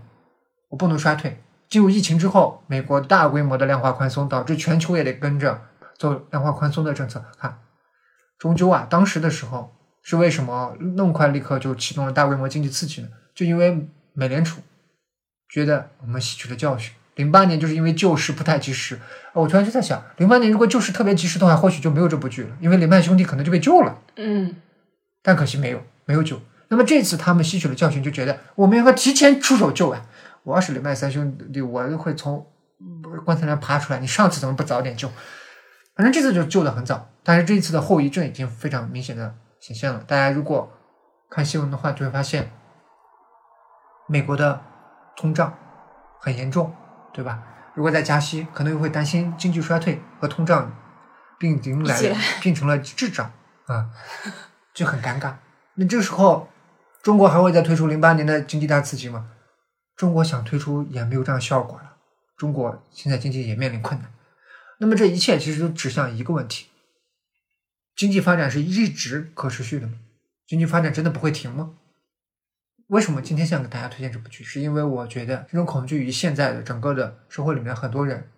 我不能衰退。进入疫情之后，美国大规模的量化宽松，导致全球也得跟着做量化宽松的政策。看，终究啊，当时的时候。是为什么那么快立刻就启动了大规模经济刺激呢？就因为美联储觉得我们吸取了教训。零八年就是因为救市不太及时，我突然就在想，零八年如果救市特别及时的话，或许就没有这部剧了，因为雷曼兄弟可能就被救了。嗯，但可惜没有，没有救。那么这次他们吸取了教训，就觉得我们应该提前出手救啊！我要是雷曼三兄弟，我会从棺材里爬出来。你上次怎么不早点救？反正这次就救的很早，但是这一次的后遗症已经非常明显的。显现了，大家如果看新闻的话，就会发现美国的通胀很严重，对吧？如果再加息，可能又会担心经济衰退和通胀并迎来并成了滞胀啊，就很尴尬。那这时候，中国还会再推出零八年的经济大刺激吗？中国想推出也没有这样效果了。中国现在经济也面临困难。那么这一切其实都指向一个问题。经济发展是一直可持续的吗？经济发展真的不会停吗？为什么今天想给大家推荐这部剧？是因为我觉得这种恐惧与现在的整个的社会里面很多人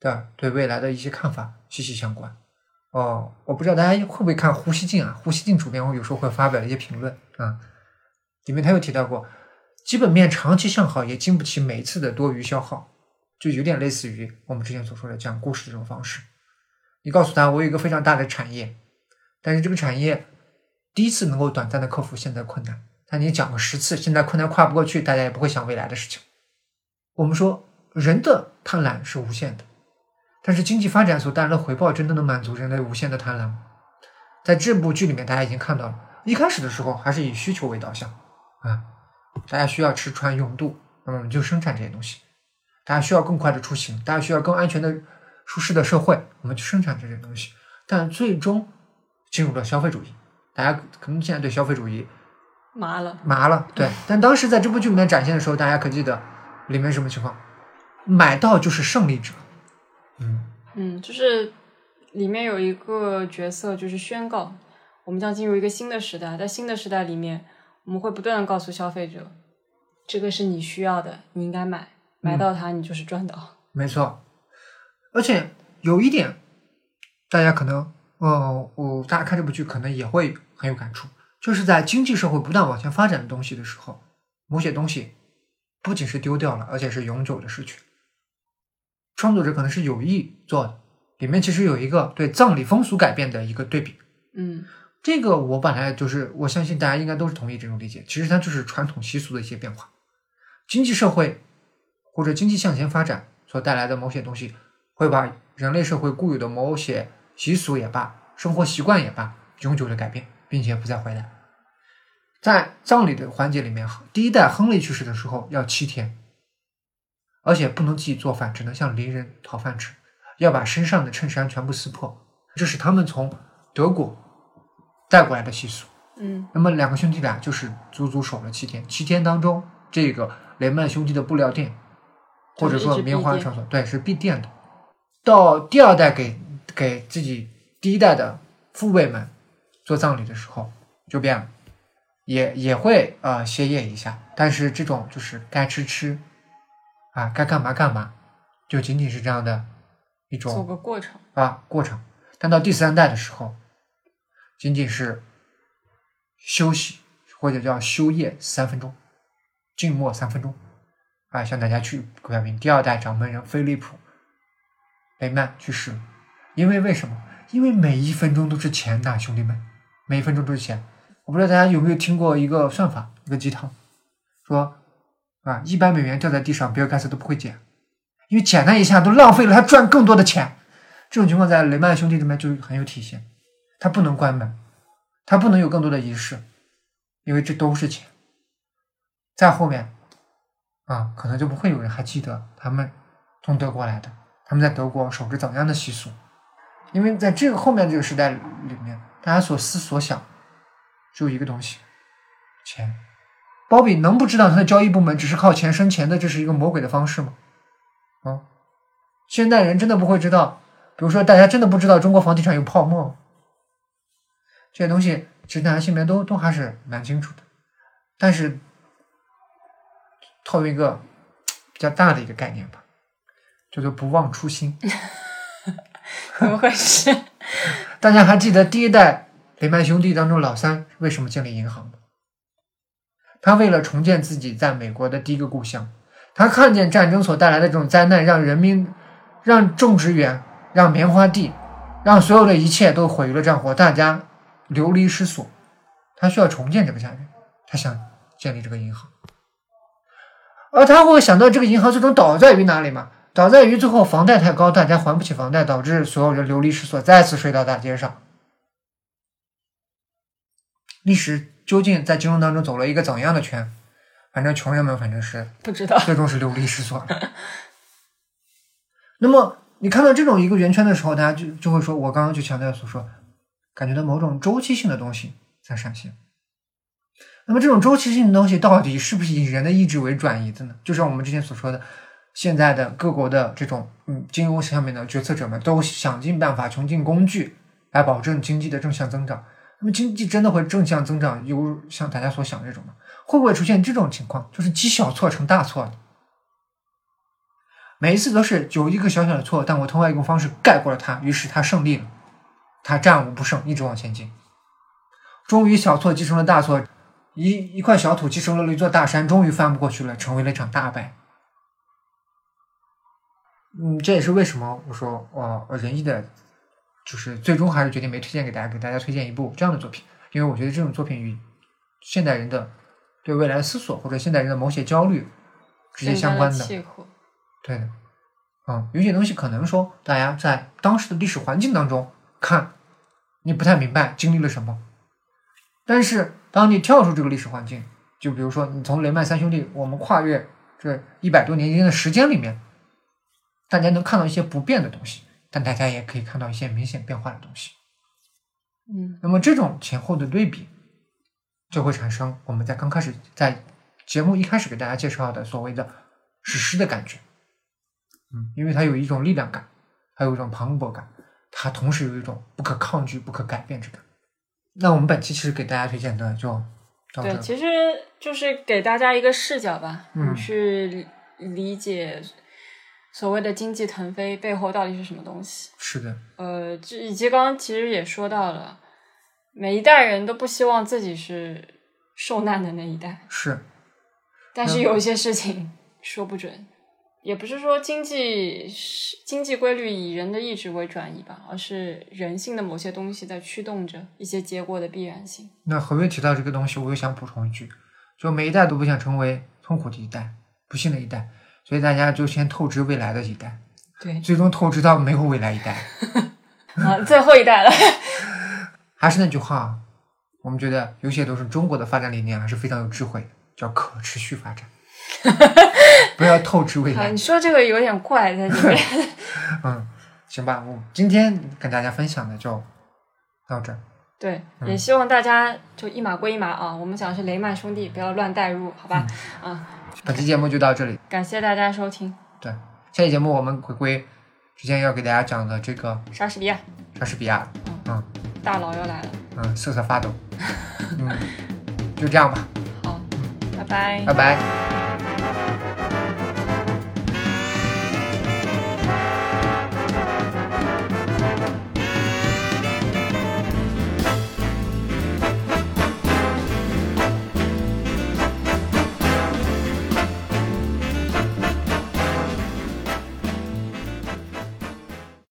的对未来的一些看法息息相关。哦，我不知道大家会不会看胡锡进啊？胡锡进主编，我有时候会发表一些评论啊，里面他又提到过，基本面长期向好也经不起每一次的多余消耗，就有点类似于我们之前所说的讲故事这种方式。你告诉他，我有一个非常大的产业，但是这个产业第一次能够短暂的克服现在困难，那你讲个十次，现在困难跨不过去，大家也不会想未来的事情。我们说人的贪婪是无限的，但是经济发展所带来的回报真的能满足人类无限的贪婪吗？在这部剧里面，大家已经看到了，一开始的时候还是以需求为导向啊，大家需要吃穿用度，那么我们就生产这些东西；大家需要更快的出行，大家需要更安全的。舒适的社会，我们去生产这些东西，但最终进入了消费主义。大家可能现在对消费主义麻了，麻了。对，但当时在这部剧里面展现的时候，大家可记得里面什么情况？买到就是胜利者。嗯嗯，就是里面有一个角色，就是宣告我们将进入一个新的时代，在新的时代里面，我们会不断的告诉消费者，这个是你需要的，你应该买，买到它，你就是赚到。没错。而且有一点，大家可能，呃，我大家看这部剧可能也会很有感触，就是在经济社会不断往前发展的东西的时候，某些东西不仅是丢掉了，而且是永久的失去。创作者可能是有意做的，里面其实有一个对葬礼风俗改变的一个对比。嗯，这个我本来就是，我相信大家应该都是同意这种理解。其实它就是传统习俗的一些变化，经济社会或者经济向前发展所带来的某些东西。会把人类社会固有的某些习俗也罢，生活习惯也罢，永久的改变，并且不再回来。在葬礼的环节里面，第一代亨利去世的时候要七天，而且不能自己做饭，只能向邻人讨饭吃，要把身上的衬衫全部撕破，这是他们从德国带过来的习俗。嗯，那么两个兄弟俩就是足足守了七天，七天当中，这个雷曼兄弟的布料店，或者说棉花场所，对，是闭店的。到第二代给给自己第一代的父辈们做葬礼的时候就变了，也也会呃歇业一下，但是这种就是该吃吃，啊该干嘛干嘛，就仅仅是这样的一种做个过程啊过程。但到第三代的时候，仅仅是休息或者叫休业三分钟，静默三分钟，啊向大家去表明第二代掌门人菲利普。雷曼去世，因为为什么？因为每一分钟都是钱呐，兄弟们，每一分钟都是钱。我不知道大家有没有听过一个算法，一个鸡汤，说啊，一百美元掉在地上，比尔盖茨都不会捡，因为捡它一下都浪费了他赚更多的钱。这种情况在雷曼兄弟里面就很有体现，他不能关门，他不能有更多的仪式，因为这都是钱。在后面啊，可能就不会有人还记得他们从德国来的，他们在德国守着怎样的习俗，因为在这个后面这个时代里面，大家所思所想只有一个东西：钱。鲍比能不知道他的交易部门只是靠钱生钱的，这是一个魔鬼的方式吗？啊，现代人真的不会知道？比如说，大家真的不知道中国房地产有泡沫？这些东西其实大家心里面都都还是蛮清楚的，但是套用一个比较大的一个概念吧，叫做不忘初心。怎么回事？大家还记得第一代雷曼兄弟当中老三为什么建立银行吗？他为了重建自己在美国的第一个故乡，他看见战争所带来的这种灾难，让人民、让种植园、让棉花地、让所有的一切都毁于了战火，大家流离失所。他需要重建这个家园，他想建立这个银行。而他会想到这个银行最终倒在于哪里吗？倒在于最后房贷太高，大家还不起房贷，导致所有人流离失所，再次睡到大街上。历史。究竟在金融当中走了一个怎样的圈？反正穷人们反正是不知道，最终是流离失所。那么你看到这种一个圆圈的时候，大家就就会说，我刚刚就强调所说，感觉到某种周期性的东西在闪现。那么这种周期性的东西到底是不是以人的意志为转移的呢？就像我们之前所说的，现在的各国的这种嗯金融上面的决策者们都想尽办法穷尽工具来保证经济的正向增长。那么经济真的会正向增长，有像大家所想这种吗？会不会出现这种情况，就是积小错成大错每一次都是有一个小小的错，但我通过一种方式盖过了它，于是他胜利了，他战无不胜，一直往前进。终于小错继承了大错，一一块小土继承了一座大山，终于翻不过去了，成为了一场大败。嗯，这也是为什么我说哦，仁义的。就是最终还是决定没推荐给大家，给大家推荐一部这样的作品，因为我觉得这种作品与现代人的对未来的思索或者现代人的某些焦虑直接相关的。对的，嗯，有些东西可能说大家在当时的历史环境当中看，你不太明白经历了什么，但是当你跳出这个历史环境，就比如说你从雷曼三兄弟，我们跨越这一百多年间的时间里面，大家能看到一些不变的东西。但大家也可以看到一些明显变化的东西，嗯，那么这种前后的对比，就会产生我们在刚开始在节目一开始给大家介绍的所谓的史诗的感觉，嗯，因为它有一种力量感，还有一种磅礴感，它同时有一种不可抗拒、不可改变之感。那我们本期其实给大家推荐的就对，其实就是给大家一个视角吧，嗯，去理解。所谓的经济腾飞背后到底是什么东西？是的，呃，这以及刚刚其实也说到了，每一代人都不希望自己是受难的那一代。是，但是有一些事情说不准，也不是说经济经济规律以人的意志为转移吧，而是人性的某些东西在驱动着一些结果的必然性。那何威提到这个东西，我又想补充一句，就每一代都不想成为痛苦的一代，不幸的一代。所以大家就先透支未来的一代，对，最终透支到没有未来一代，啊，最后一代了。还是那句话，我们觉得有些都是中国的发展理念还是非常有智慧的，叫可持续发展，不要透支未来。你说这个有点怪，在这边。嗯，行吧，我今天跟大家分享的就到这儿。对，也希望大家就一码归一码啊，我们讲的是雷曼兄弟，不要乱带入，好吧？啊。本期节目就到这里，感谢大家收听。对，下期节目我们回归之前要给大家讲的这个莎士比亚。莎士比亚，嗯，大佬要来了，嗯，瑟瑟发抖，嗯，就这样吧。好，拜拜，拜拜。